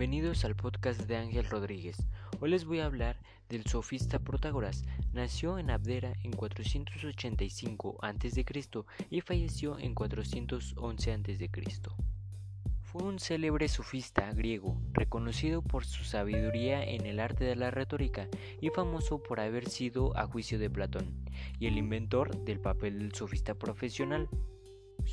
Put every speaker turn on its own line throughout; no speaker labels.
Bienvenidos al podcast de Ángel Rodríguez. Hoy les voy a hablar del sofista Protágoras. Nació en Abdera en 485 a.C. y falleció en 411 a.C. Fue un célebre sofista griego, reconocido por su sabiduría en el arte de la retórica y famoso por haber sido, a juicio de Platón, y el inventor del papel del sofista profesional.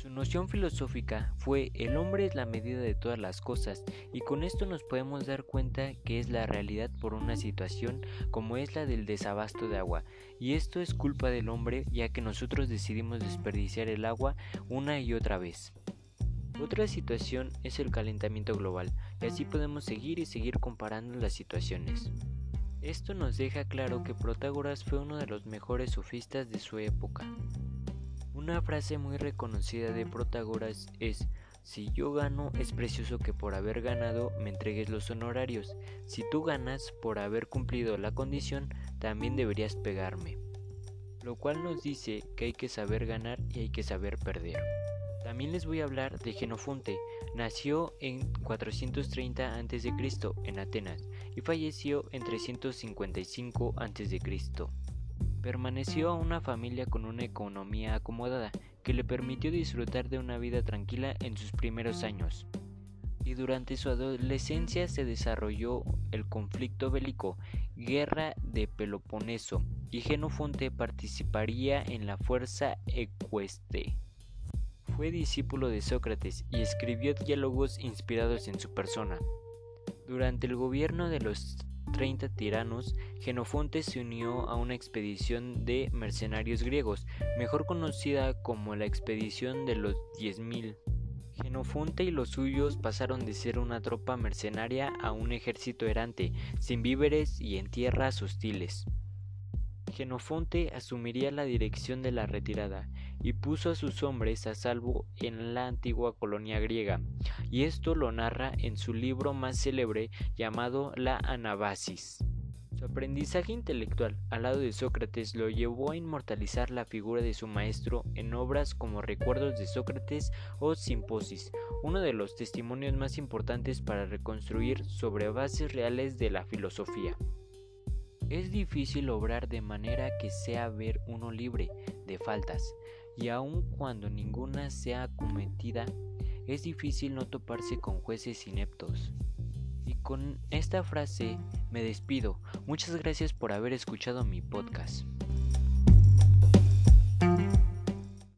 Su noción filosófica fue el hombre es la medida de todas las cosas y con esto nos podemos dar cuenta que es la realidad por una situación como es la del desabasto de agua y esto es culpa del hombre ya que nosotros decidimos desperdiciar el agua una y otra vez. Otra situación es el calentamiento global y así podemos seguir y seguir comparando las situaciones. Esto nos deja claro que Protágoras fue uno de los mejores sofistas de su época. Una frase muy reconocida de Protágoras es, si yo gano es precioso que por haber ganado me entregues los honorarios, si tú ganas por haber cumplido la condición, también deberías pegarme. Lo cual nos dice que hay que saber ganar y hay que saber perder. También les voy a hablar de Genofonte. Nació en 430 a.C. en Atenas y falleció en 355 a.C. Permaneció una familia con una economía acomodada que le permitió disfrutar de una vida tranquila en sus primeros años. Y durante su adolescencia se desarrolló el conflicto bélico, Guerra de Peloponeso, y Genofonte participaría en la fuerza ecueste. Fue discípulo de Sócrates y escribió diálogos inspirados en su persona. Durante el gobierno de los 30 tiranos, Genofonte se unió a una expedición de mercenarios griegos, mejor conocida como la expedición de los 10.000. Genofonte y los suyos pasaron de ser una tropa mercenaria a un ejército errante, sin víveres y en tierras hostiles. Genofonte asumiría la dirección de la retirada y puso a sus hombres a salvo en la antigua colonia griega, y esto lo narra en su libro más célebre llamado La Anabasis. Su aprendizaje intelectual al lado de Sócrates lo llevó a inmortalizar la figura de su maestro en obras como Recuerdos de Sócrates o Simposis, uno de los testimonios más importantes para reconstruir sobre bases reales de la filosofía. Es difícil obrar de manera que sea ver uno libre de faltas, y aun cuando ninguna sea cometida, es difícil no toparse con jueces ineptos. Y con esta frase me despido. Muchas gracias por haber escuchado mi podcast.